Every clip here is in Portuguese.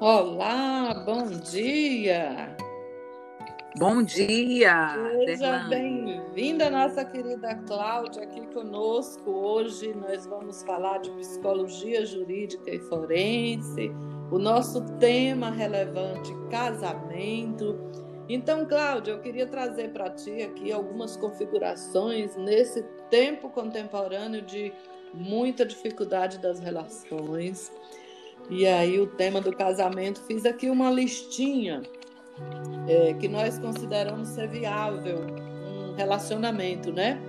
Olá, bom dia! Bom dia! Seja bem-vinda, nossa querida Cláudia, aqui conosco. Hoje nós vamos falar de psicologia jurídica e forense, o nosso tema relevante, casamento. Então, Cláudia, eu queria trazer para ti aqui algumas configurações nesse tempo contemporâneo de muita dificuldade das relações e aí o tema do casamento, fiz aqui uma listinha é, que nós consideramos ser viável um relacionamento, né?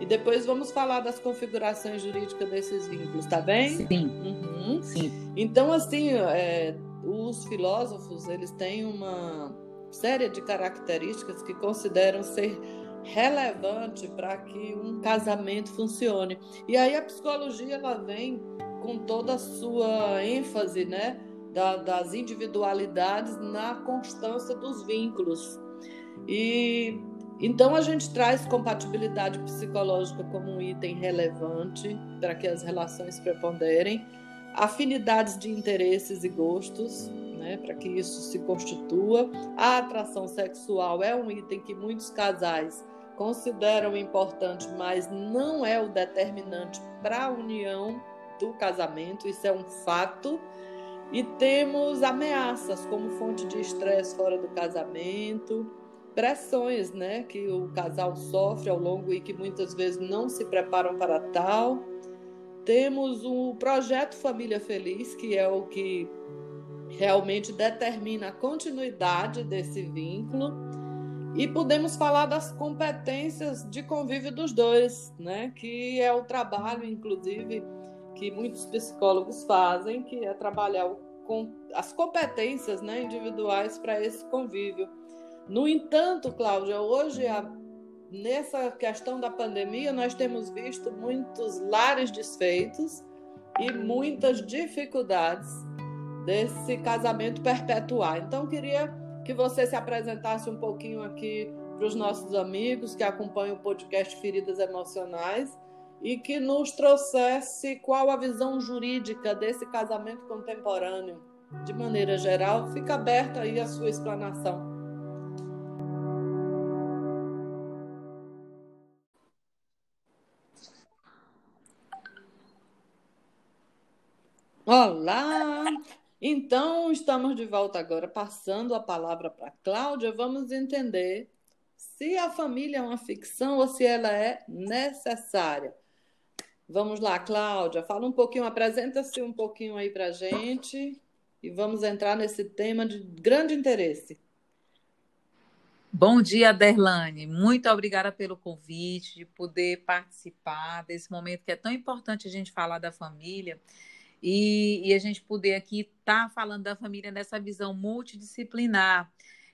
E depois vamos falar das configurações jurídicas desses vínculos, tá bem? Sim. Uhum. Sim. Então, assim, é, os filósofos, eles têm uma série de características que consideram ser relevante para que um casamento funcione. E aí a psicologia ela vem com toda a sua ênfase, né, da, das individualidades na constância dos vínculos. E então a gente traz compatibilidade psicológica como um item relevante para que as relações preponderem, afinidades de interesses e gostos, né, para que isso se constitua. A atração sexual é um item que muitos casais consideram importante, mas não é o determinante para a união do casamento, isso é um fato. E temos ameaças como fonte de estresse fora do casamento, pressões, né, que o casal sofre ao longo e que muitas vezes não se preparam para tal. Temos o projeto Família Feliz, que é o que realmente determina a continuidade desse vínculo. E podemos falar das competências de convívio dos dois, né? Que é o trabalho, inclusive, que muitos psicólogos fazem, que é trabalhar com as competências né, individuais para esse convívio. No entanto, Cláudia, hoje, a, nessa questão da pandemia, nós temos visto muitos lares desfeitos e muitas dificuldades desse casamento perpetuar. Então, queria que você se apresentasse um pouquinho aqui para os nossos amigos que acompanham o podcast Feridas Emocionais e que nos trouxesse qual a visão jurídica desse casamento contemporâneo. De maneira geral, fica aberta aí a sua explanação. Olá! Então, estamos de volta agora, passando a palavra para Cláudia. Vamos entender se a família é uma ficção ou se ela é necessária. Vamos lá, Cláudia, fala um pouquinho, apresenta-se um pouquinho aí para a gente e vamos entrar nesse tema de grande interesse. Bom dia, Derlane. Muito obrigada pelo convite, de poder participar desse momento que é tão importante a gente falar da família e, e a gente poder aqui estar tá falando da família nessa visão multidisciplinar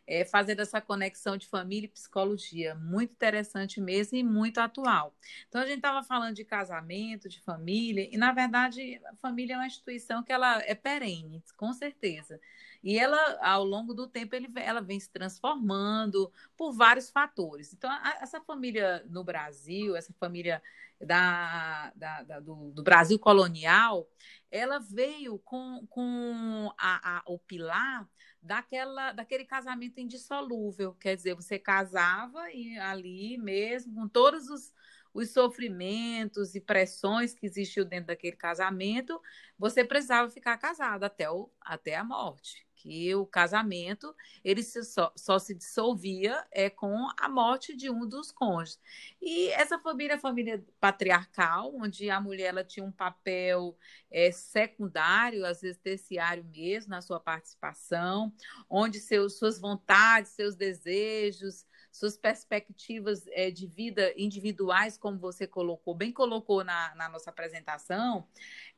é, fazendo essa conexão de família e psicologia. Muito interessante mesmo e muito atual. Então, a gente estava falando de casamento, de família, e, na verdade, a família é uma instituição que ela é perene, com certeza. E ela, ao longo do tempo, ele, ela vem se transformando por vários fatores. Então, a, essa família no Brasil, essa família da, da, da do, do, Brasil colonial, ela veio com, com a, a, o pilar daquela, daquele casamento indissolúvel. Quer dizer, você casava e ali mesmo, com todos os, os sofrimentos e pressões que existiam dentro daquele casamento, você precisava ficar casado até, o, até a morte que o casamento ele só, só se dissolvia é, com a morte de um dos cônjuges. E essa família é família patriarcal, onde a mulher ela tinha um papel é, secundário, às vezes terciário mesmo, na sua participação, onde seus, suas vontades, seus desejos, suas perspectivas é, de vida individuais, como você colocou, bem colocou na, na nossa apresentação,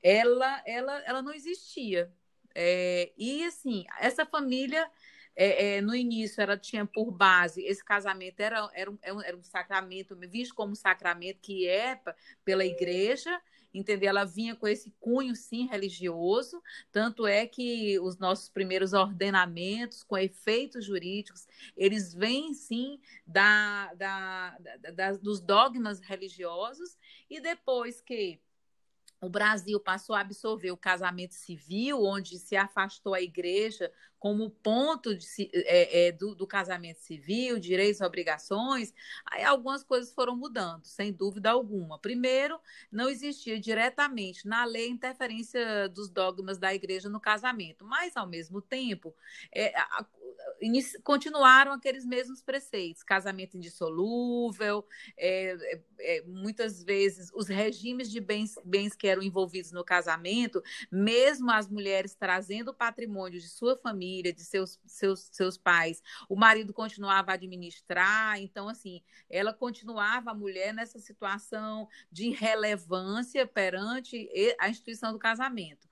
ela, ela, ela não existia. É, e assim, essa família, é, é, no início, ela tinha por base, esse casamento era, era, um, era um sacramento, visto como sacramento que é pela igreja, entendeu? Ela vinha com esse cunho, sim, religioso, tanto é que os nossos primeiros ordenamentos com efeitos jurídicos, eles vêm, sim, da, da, da, da dos dogmas religiosos, e depois que o Brasil passou a absorver o casamento civil, onde se afastou a igreja como ponto de, é, é, do, do, casamento civil, direitos e obrigações, aí algumas coisas foram mudando, sem dúvida alguma. Primeiro, não existia diretamente na lei interferência dos dogmas da igreja no casamento, mas, ao mesmo tempo, é, a, continuaram aqueles mesmos preceitos, casamento indissolúvel, é, é, é, muitas vezes os regimes de bens, bens que eram envolvidos no casamento, mesmo as mulheres trazendo o patrimônio de sua família, de seus, seus, seus pais, o marido continuava a administrar, então, assim, ela continuava, a mulher, nessa situação de relevância perante a instituição do casamento.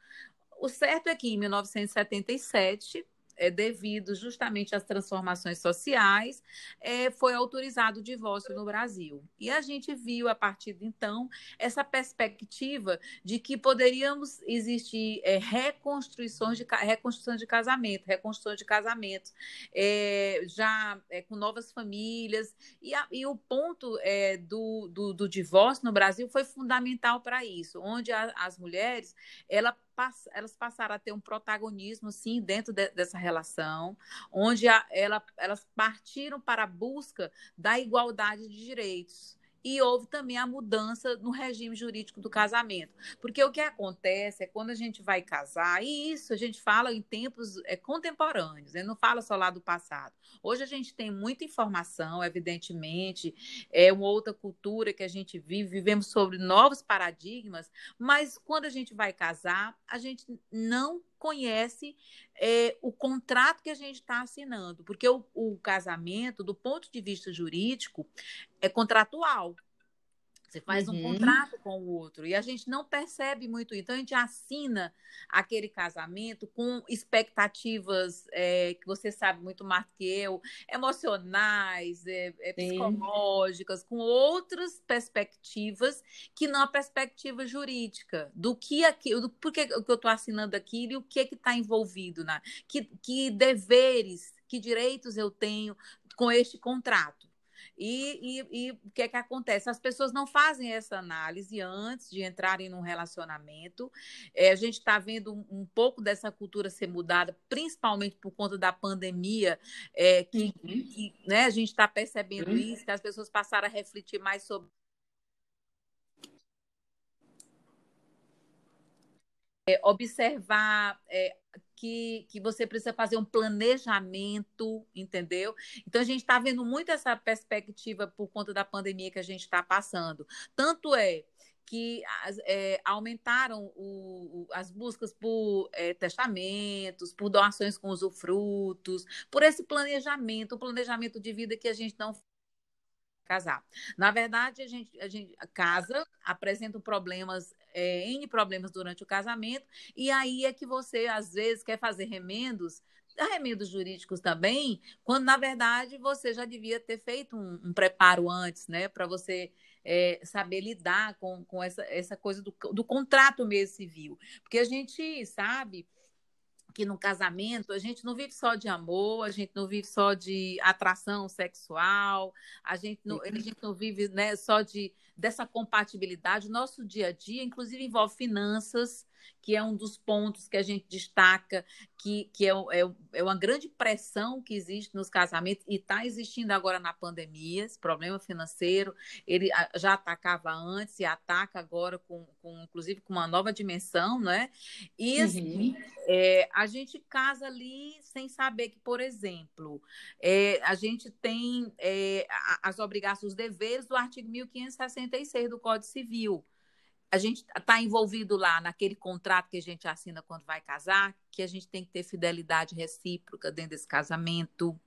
O certo é que em 1977 é, devido justamente às transformações sociais, é, foi autorizado o divórcio no Brasil. E a gente viu, a partir de então, essa perspectiva de que poderíamos existir é, reconstruções de, reconstrução de casamento, reconstrução de casamentos, é, já é, com novas famílias. E, a, e o ponto é, do, do, do, divórcio no Brasil foi fundamental para isso, onde a, as mulheres ela elas passaram a ter um protagonismo, sim, dentro de, dessa relação, onde a, ela, elas partiram para a busca da igualdade de direitos e houve também a mudança no regime jurídico do casamento. Porque o que acontece é quando a gente vai casar, e isso a gente fala em tempos é, contemporâneos, né? não fala só lá do passado. Hoje a gente tem muita informação, evidentemente, é uma outra cultura que a gente vive, vivemos sobre novos paradigmas, mas quando a gente vai casar, a gente não conhece é, o contrato que a gente está assinando, porque o, o casamento, do ponto de vista jurídico, é contratual. Você faz uhum. um contrato com o outro e a gente não percebe muito. Então, a gente assina aquele casamento com expectativas é, que você sabe muito mais que eu, emocionais, é, é, psicológicas, com outras perspectivas que não a perspectiva jurídica do que aquilo, do porquê que eu estou assinando aquilo e o que está envolvido na que, que deveres, que direitos eu tenho com este contrato. E, e, e, o que é que acontece? As pessoas não fazem essa análise antes de entrarem num relacionamento. É, a gente está vendo um, um, pouco dessa cultura ser mudada, principalmente por conta da pandemia, é, que, uhum. que né, a gente está percebendo uhum. isso, que as pessoas passaram a refletir mais sobre. É, observar é, que, que você precisa fazer um planejamento, entendeu? Então, a gente está vendo muito essa perspectiva por conta da pandemia que a gente está passando. Tanto é que é, aumentaram o, as buscas por é, testamentos, por doações com usufrutos, por esse planejamento, o planejamento de vida que a gente não casar. Na verdade, a gente, a gente casa, apresenta problemas, é, N problemas durante o casamento, e aí é que você, às vezes, quer fazer remendos, remendos jurídicos também, quando, na verdade, você já devia ter feito um, um preparo antes, né, para você é, saber lidar com, com essa, essa coisa do, do contrato mesmo civil. Porque a gente sabe que no casamento a gente não vive só de amor, a gente não vive só de atração sexual, a gente não, a gente não vive né, só de dessa compatibilidade. Nosso dia a dia, inclusive, envolve finanças, que é um dos pontos que a gente destaca, que, que é, é, é uma grande pressão que existe nos casamentos e está existindo agora na pandemia, esse problema financeiro, ele já atacava antes e ataca agora, com, com inclusive com uma nova dimensão, né? E assim, uhum. é, a gente casa ali sem saber que, por exemplo, é, a gente tem é, as obrigações, os deveres do artigo 1566 do Código Civil a gente está envolvido lá naquele contrato que a gente assina quando vai casar, que a gente tem que ter fidelidade recíproca dentro desse casamento,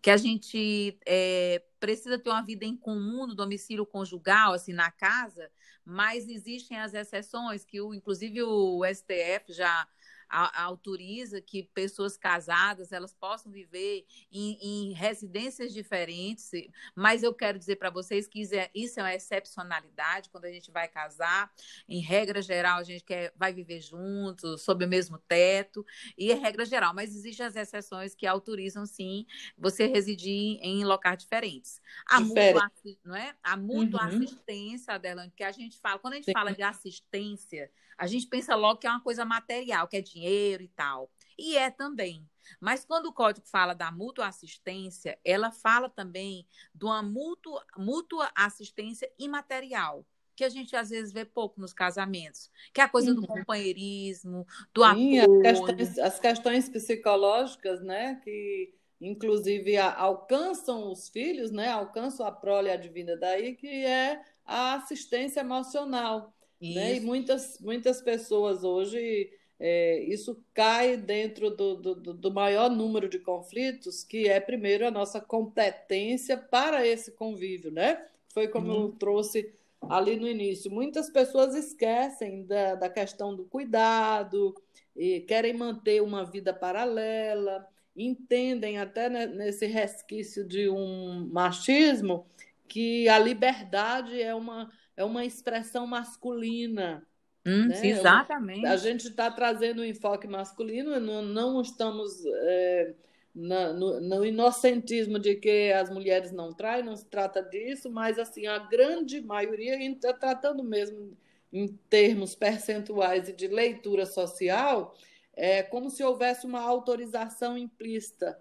que a gente é, precisa ter uma vida em comum no domicílio conjugal, assim, na casa, mas existem as exceções que, o, inclusive, o STF já a, autoriza que pessoas casadas elas possam viver em, em residências diferentes, mas eu quero dizer para vocês que isso é, isso é uma excepcionalidade quando a gente vai casar. Em regra geral, a gente quer, vai viver juntos, sob o mesmo teto, e é regra geral, mas existem as exceções que autorizam sim você residir em locais diferentes. A mútua, não é? A mútua uhum. assistência, Adelante, que a gente fala, quando a gente sim. fala de assistência, a gente pensa logo que é uma coisa material, que é dinheiro e tal. E é também. Mas quando o código fala da mútua assistência, ela fala também de uma mútua, mútua assistência imaterial, que a gente às vezes vê pouco nos casamentos, que é a coisa uhum. do companheirismo, do Sim, apoio. As questões, as questões psicológicas, né, que inclusive alcançam os filhos, né, alcançam a prole advinda daí, que é a assistência emocional. Né? E muitas, muitas pessoas hoje, é, isso cai dentro do, do, do, maior número de conflitos, que é, primeiro, a nossa competência para esse convívio, né? Foi como uhum. eu trouxe ali no início. Muitas pessoas esquecem da, da questão do cuidado, e querem manter uma vida paralela, entendem até nesse resquício de um machismo que a liberdade é uma é uma expressão masculina. Hum, né? Exatamente. A gente está trazendo um enfoque masculino, não, não estamos é, na, no, no, inocentismo de que as mulheres não traem, não se trata disso, mas assim a grande maioria está tratando mesmo em termos percentuais e de leitura social, é como se houvesse uma autorização implícita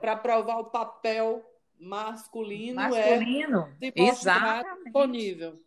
para provar o papel masculino, masculino. é disponível.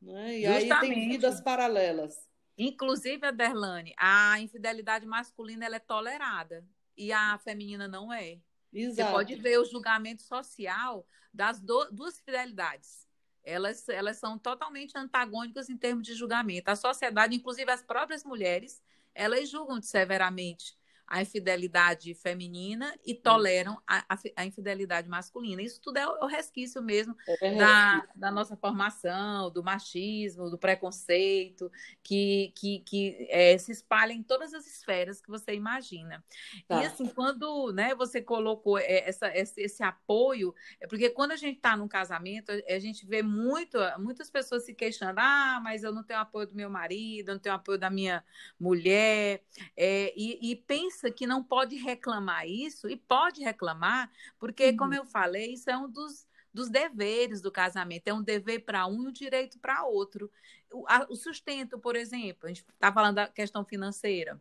Né? E Justamente. aí tem vidas paralelas. Inclusive, Aderlane, a infidelidade masculina ela é tolerada e a feminina não é. Exato. Você pode ver o julgamento social das do, duas fidelidades. Elas, elas são totalmente antagônicas em termos de julgamento. A sociedade, inclusive as próprias mulheres, elas julgam severamente a infidelidade feminina e toleram a, a, infidelidade masculina. Isso tudo é o, resquício mesmo é da, da, nossa formação, do machismo, do preconceito, que, que, que é, se espalha em todas as esferas que você imagina. Tá. E assim, quando né, você colocou é, essa, esse, esse apoio, é porque quando a gente está num casamento, a gente vê muito, muitas pessoas se queixando, ah, mas eu não tenho apoio do meu marido, eu não tenho apoio da minha mulher, é, e, e pensa pensa que não pode reclamar isso, e pode reclamar, porque, uhum. como eu falei, isso é um dos, dos deveres do casamento. É um dever para um e um direito para outro. O, a, o sustento, por exemplo, a gente está falando da questão financeira.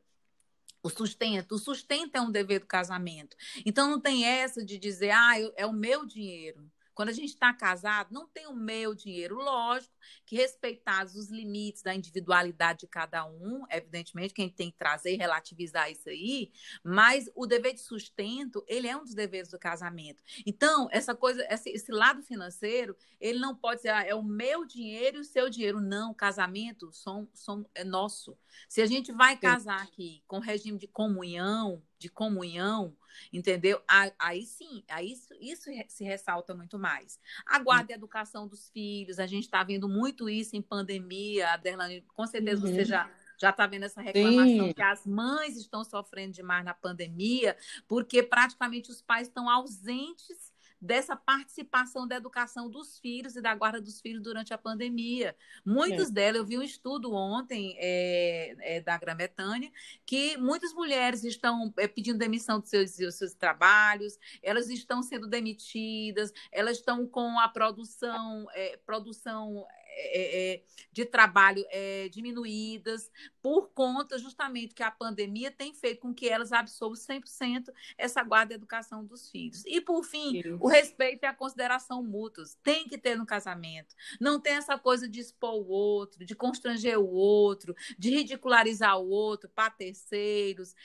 O sustento, o sustento é um dever do casamento. Então não tem essa de dizer, ah, eu, é o meu dinheiro. Quando a gente está casado, não tem o meu dinheiro. Lógico que respeitados os limites da individualidade de cada um, evidentemente, quem tem que trazer e relativizar isso aí, mas o dever de sustento, ele é um dos deveres do casamento. Então, essa coisa, esse, esse lado financeiro, ele não pode ser, ah, é o meu dinheiro e o seu dinheiro. Não, o casamento são, são, é nosso. Se a gente vai casar aqui com regime de comunhão, de comunhão, entendeu? Aí sim, aí isso, isso se ressalta muito mais. A guarda e educação dos filhos, a gente está vendo muito isso em pandemia, Adelane, com certeza uhum. você já já está vendo essa reclamação Sim. que as mães estão sofrendo demais na pandemia, porque praticamente os pais estão ausentes dessa participação da educação dos filhos e da guarda dos filhos durante a pandemia. Muitos é. delas, eu vi um estudo ontem é, é, da Grã-Bretanha, que muitas mulheres estão é, pedindo demissão dos seus, dos seus trabalhos, elas estão sendo demitidas, elas estão com a produção, é, produção é, é, de trabalho é, diminuídas, por conta justamente que a pandemia tem feito com que elas absorvam 100% essa guarda e educação dos filhos. E, por fim, o respeito e a consideração mútuas. Tem que ter no casamento. Não tem essa coisa de expor o outro, de constranger o outro, de ridicularizar o outro para terceiros,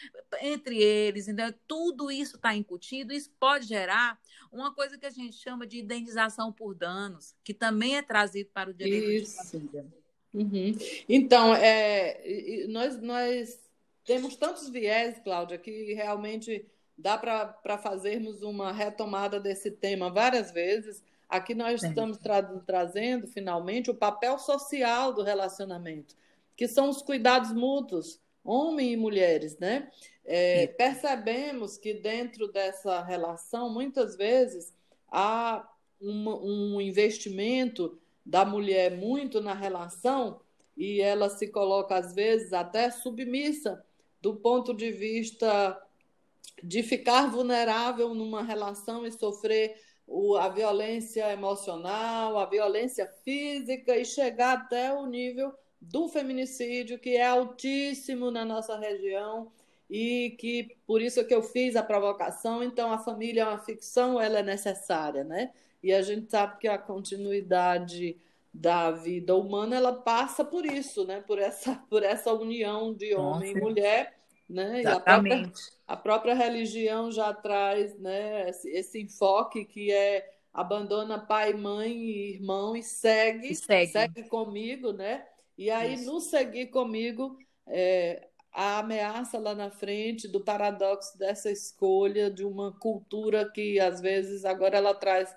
entre eles. Então, tudo isso está incutido. Isso pode gerar uma coisa que a gente chama de indenização por danos, que também é trazido para o direito Isso. Uhum. Então, é, nós, nós temos tantos viés, Cláudia, que realmente dá para fazermos uma retomada desse tema várias vezes. Aqui nós Sim. estamos tra trazendo, finalmente, o papel social do relacionamento, que são os cuidados mútuos, homem e mulheres, né? É, percebemos que dentro dessa relação, muitas vezes, há um, um investimento da mulher muito na relação e ela se coloca, às vezes, até submissa do ponto de vista de ficar vulnerável numa relação e sofrer a violência emocional, a violência física e chegar até o nível do feminicídio, que é altíssimo na nossa região e que por isso que eu fiz a provocação. Então, a família é uma ficção, ela é necessária, né? E a gente sabe que a continuidade da vida humana ela passa por isso, né? Por essa, por essa união de homem Nossa. e mulher, né? Exatamente. A própria, a própria religião já traz, né? Esse, esse enfoque que é abandona pai, mãe e irmão e segue, e segue. segue comigo, né? E aí, Isso. no seguir comigo, é, a ameaça lá na frente do paradoxo dessa escolha de uma cultura que, às vezes, agora ela traz,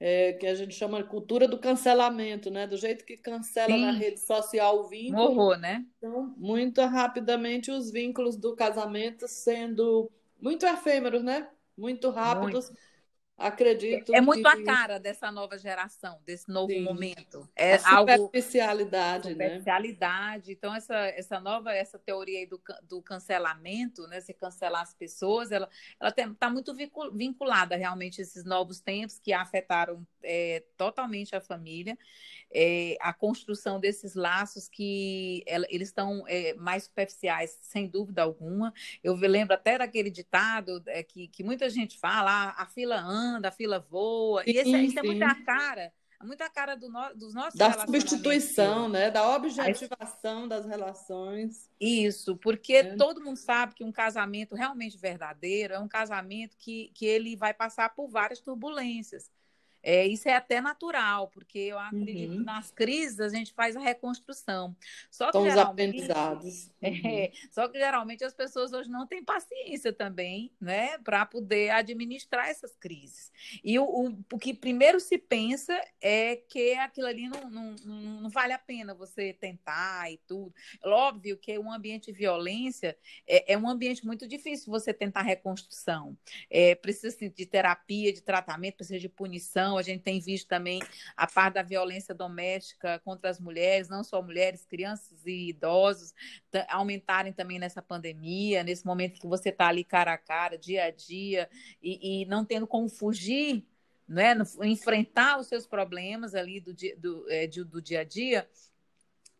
é, que a gente chama de cultura do cancelamento, né? Do jeito que cancela Sim. na rede social o vínculo. Horror, né? Então, muito rapidamente, os vínculos do casamento sendo muito efêmeros, né? Muito rápidos. Muito Acredito. É muito que... a cara dessa nova geração, desse novo Sim. momento. É a superficialidade, algo... superficialidade. Né? Então essa essa nova essa teoria aí do, do cancelamento, né? Se cancelar as pessoas, ela ela está muito vinculada realmente a esses novos tempos que afetaram é, totalmente a família é, a construção desses laços que eles estão é, mais superficiais, sem dúvida alguma. Eu lembro até daquele ditado é, que, que muita gente fala, ah, a fila anda, a fila voa, sim, e esse, isso é muita cara muita cara do no, dos nossos da substituição, né, da objetivação das relações. Isso, porque é. todo mundo sabe que um casamento realmente verdadeiro é um casamento que, que ele vai passar por várias turbulências. É, isso é até natural, porque eu acredito uhum. que nas crises a gente faz a reconstrução. Só que São os aprendizados. É, uhum. É, só que geralmente as pessoas hoje não têm paciência também, né, para poder administrar essas crises. E o, o, o, que primeiro se pensa é que aquilo ali não, não, não, não vale a pena você tentar e tudo. Óbvio que um ambiente de violência é, é um ambiente muito difícil você tentar reconstrução. É, precisa assim, de terapia, de tratamento, precisa de punição a gente tem visto também a parte da violência doméstica contra as mulheres, não só mulheres, crianças e idosos, aumentarem também nessa pandemia, nesse momento que você está ali cara a cara, dia a dia, e, e não tendo como fugir, né, enfrentar os seus problemas ali do dia, do, é, do dia a dia,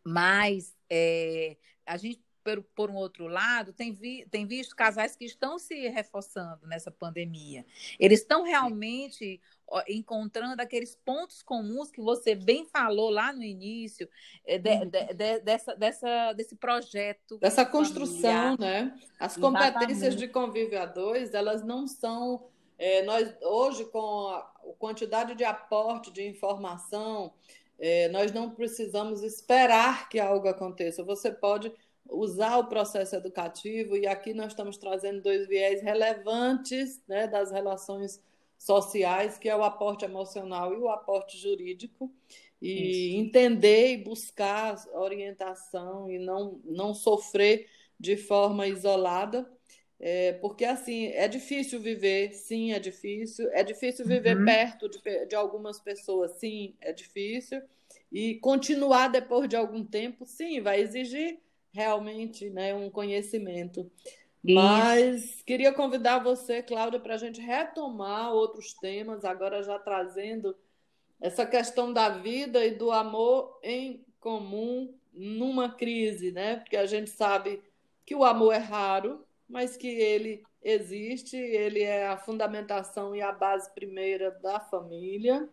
mas é, a gente por, por um outro lado, tem, vi, tem visto casais que estão se reforçando nessa pandemia. Eles estão realmente encontrando aqueles pontos comuns que você bem falou lá no início é, de, uhum. de, de, dessa, dessa, desse projeto. Dessa construção, familiar. né? As competências Exatamente. de convívio a dois, elas não são. É, nós hoje, com a quantidade de aporte de informação, é, nós não precisamos esperar que algo aconteça. Você pode usar o processo educativo, e aqui nós estamos trazendo dois viés relevantes né, das relações sociais, que é o aporte emocional e o aporte jurídico, e Isso. entender e buscar orientação e não, não sofrer de forma isolada, é, porque assim é difícil viver, sim, é difícil, é difícil viver uhum. perto de, de algumas pessoas, sim, é difícil, e continuar depois de algum tempo, sim, vai exigir realmente né, um conhecimento. Mas queria convidar você, Cláudia, para a gente retomar outros temas, agora já trazendo essa questão da vida e do amor em comum numa crise, né? Porque a gente sabe que o amor é raro, mas que ele existe, ele é a fundamentação e a base primeira da família.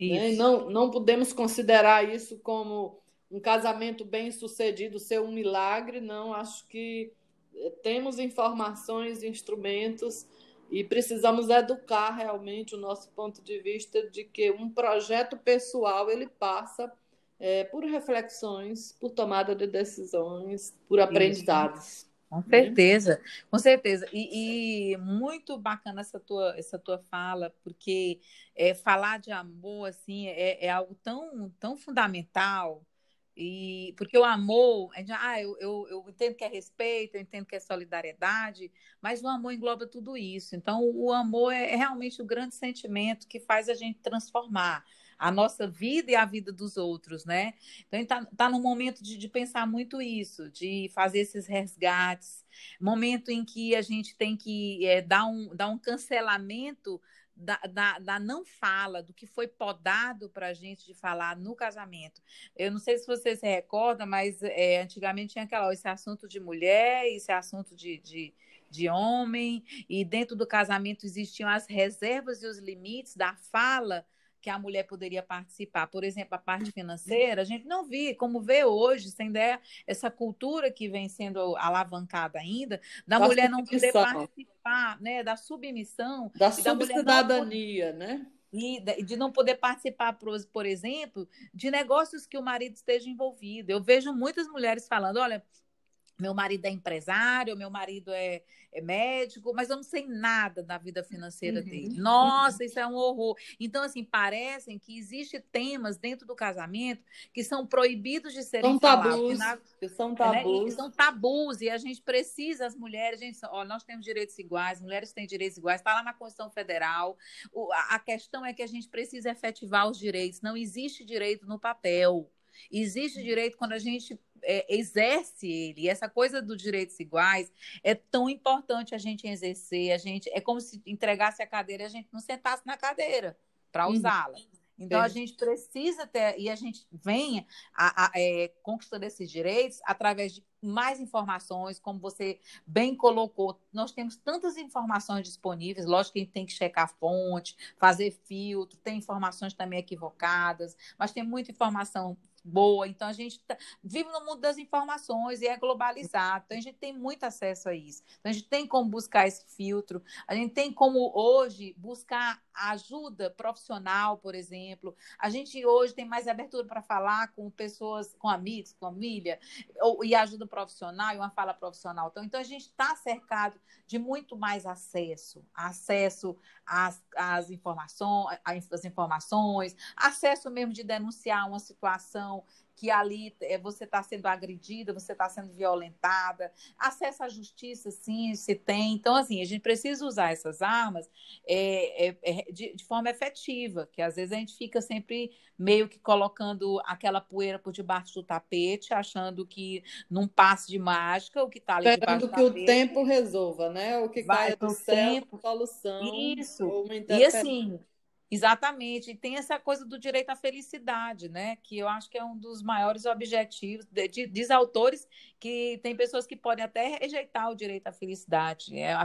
Né? Não, não podemos considerar isso como um casamento bem sucedido ser um milagre, não. Acho que eh, temos informações, instrumentos e precisamos educar realmente o nosso ponto de vista de que um projeto pessoal ele passa é, por reflexões, por tomada de decisões, por aprendizados. Com né? certeza, com certeza. E, e, muito bacana essa tua, essa tua fala, porque é, falar de amor assim é, é algo tão, tão fundamental E, porque o amor, a gente, ah, eu, eu, eu, entendo que é respeito, eu entendo que é solidariedade, mas o amor engloba tudo isso. Então, o amor é, é realmente o grande sentimento que faz a gente transformar a nossa vida e a vida dos outros, né? Então, está tá no momento de, de, pensar muito isso, de fazer esses resgates, momento em que a gente tem que é, dar, um, dar um cancelamento da, da, da, não fala, do que foi podado para a gente de falar no casamento. Eu não sei se você se recorda, mas é, antigamente tinha aquela, esse assunto de mulher, esse assunto de, de, de homem, e dentro do casamento existiam as reservas e os limites da fala que a mulher poderia participar. Por exemplo, a parte financeira, a gente não vê, como vê hoje, sem ideia, essa cultura que vem sendo alavancada ainda, da, da mulher não poder participar, né, da submissão. Da subcidadania, né? E de não poder participar, por exemplo, de negócios que o marido esteja envolvido. Eu vejo muitas mulheres falando: olha, meu marido é empresário, meu marido é, é, médico, mas eu não sei nada da vida financeira uhum. dele. Nossa, isso é um horror. Então, assim, parecem que existem temas dentro do casamento que são proibidos de serem são falados. Tabus, na, que são tabus. Né? são tabus, e a gente precisa, as mulheres, gente, ó, nós temos direitos iguais, mulheres têm direitos iguais, está lá na Constituição Federal. O, a, a questão é que a gente precisa efetivar os direitos. Não existe direito no papel. Existe direito quando a gente é, exerce ele. E essa coisa dos direitos iguais é tão importante a gente exercer. A gente é como se entregasse a cadeira e a gente não sentasse na cadeira para uhum. usá-la. Então é. a gente precisa ter e a gente vem a, a, é, conquistando esses direitos através de mais informações, como você bem colocou. Nós temos tantas informações disponíveis, lógico que a gente tem que checar a fonte, fazer filtro, tem informações também equivocadas, mas tem muita informação boa. Então, a gente tá, vive no mundo das informações e é globalizado. Então, a gente tem muito acesso a isso. Então, a gente tem como buscar esse filtro. A gente tem como, hoje, buscar ajuda profissional, por exemplo. A gente, hoje, tem mais abertura para falar com pessoas, com amigos, com família, ou, e ajuda profissional e uma fala profissional. Então, então a gente está cercado de muito mais acesso. Acesso às, às informações, às informações, acesso mesmo de denunciar uma situação que ali é, você está sendo agredida, você está sendo violentada, acesso à justiça, sim, se tem. Então, assim, a gente precisa usar essas armas é, é, de, de, forma efetiva, que às vezes a gente fica sempre meio que colocando aquela poeira por debaixo do tapete, achando que num passe de mágica, o que está ali Esperando do tapete... que o tempo resolva, né? O que vai do céu, tempo. solução. Isso. E assim Exatamente, e tem essa coisa do direito à felicidade, né? Que eu acho que é um dos maiores objetivos. De, de, diz autores que tem pessoas que podem até rejeitar o direito à felicidade. É,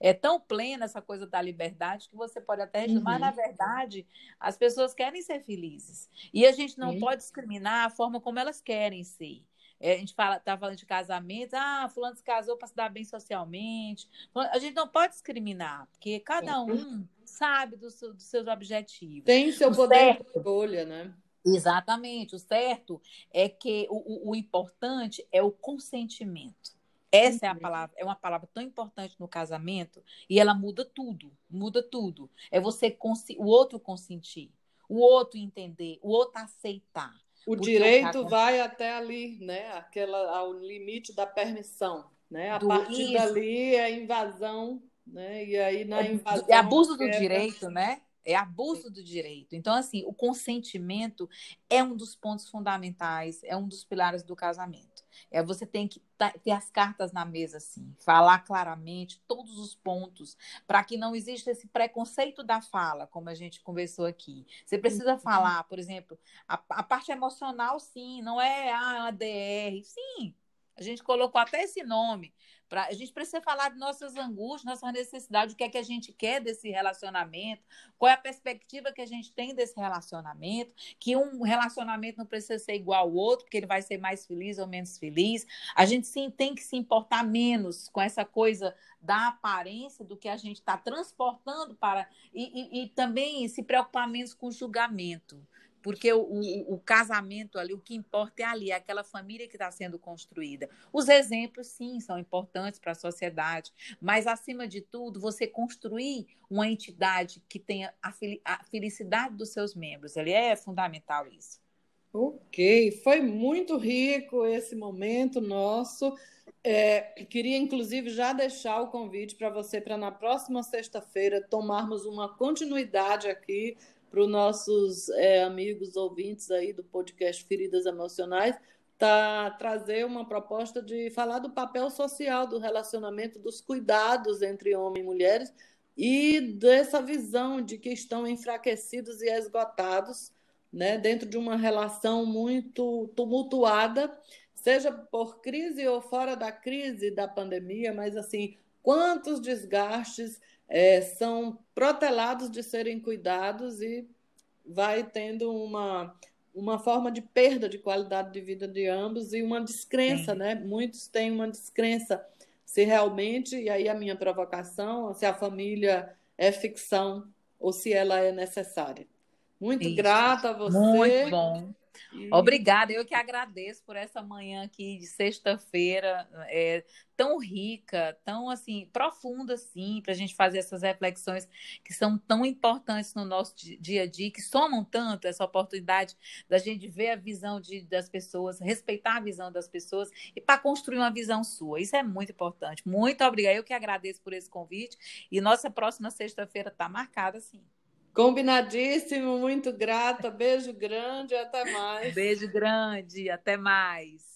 é tão plena essa coisa da liberdade que você pode até rejeitar, uhum. mas na verdade as pessoas querem ser felizes. E a gente não uhum. pode discriminar a forma como elas querem ser. É, a gente fala, tá falando de casamento, ah, fulano se casou para se dar bem socialmente. A gente não pode discriminar, porque cada um sabe dos, dos seus objetivos. Tem seu o poder certo, de escolha, né? Exatamente. O certo é que o, o, o importante é o consentimento. Essa é a palavra, é uma palavra tão importante no casamento e ela muda tudo, muda tudo. É você o outro consentir, o outro entender, o outro aceitar. O direito vai até ali, né? Aquela, ao limite da permissão. Né? A do partir isso. dali é invasão, né? E aí na é invasão. É abuso do direito, né? É abuso do direito. Então, assim, o consentimento é um dos pontos fundamentais, é um dos pilares do casamento. É você tem que ter as cartas na mesa, assim, falar claramente todos os pontos, para que não exista esse preconceito da fala, como a gente conversou aqui. Você precisa uhum. falar, por exemplo, a, a parte emocional, sim, não é ah, uma DR, sim. A gente colocou até esse nome, Pra, a gente precisa falar de nossas angústias, nossas necessidades, o que é que a gente quer desse relacionamento, qual é a perspectiva que a gente tem desse relacionamento, que um relacionamento não precisa ser igual ao outro, porque ele vai ser mais feliz ou menos feliz. A gente sim tem que se importar menos com essa coisa da aparência do que a gente está transportando para. E, e, e também se preocupar menos com o julgamento porque o, o, o, casamento ali, o que importa é ali, é aquela família que está sendo construída. Os exemplos, sim, são importantes para a sociedade, mas, acima de tudo, você construir uma entidade que tenha a, a felicidade dos seus membros, ali é fundamental isso. Ok, foi muito rico esse momento nosso. É, queria, inclusive, já deixar o convite para você para na próxima sexta-feira tomarmos uma continuidade aqui para os nossos é, amigos ouvintes aí do podcast Feridas Emocionais, tá, trazer uma proposta de falar do papel social do relacionamento, dos cuidados entre homens e mulheres e dessa visão de que estão enfraquecidos e esgotados né, dentro de uma relação muito tumultuada seja por crise ou fora da crise da pandemia, mas assim, quantos desgastes é, são protelados de serem cuidados e vai tendo uma, uma forma de perda de qualidade de vida de ambos e uma descrença, Sim. né? Muitos têm uma descrença se realmente, e aí a minha provocação, se a família é ficção ou se ela é necessária. Muito Isso. grata a você. Muito bom. Obrigada, eu que agradeço por essa manhã aqui de sexta-feira, é, tão rica, tão assim, profunda assim, para a gente fazer essas reflexões que são tão importantes no nosso dia a dia, que somam tanto essa oportunidade da gente ver a visão de, das pessoas, respeitar a visão das pessoas e para construir uma visão sua. Isso é muito importante. Muito obrigada. Eu que agradeço por esse convite e nossa próxima sexta-feira está marcada, sim. Combinadíssimo, muito grata. Beijo grande, até mais. Beijo grande, até mais.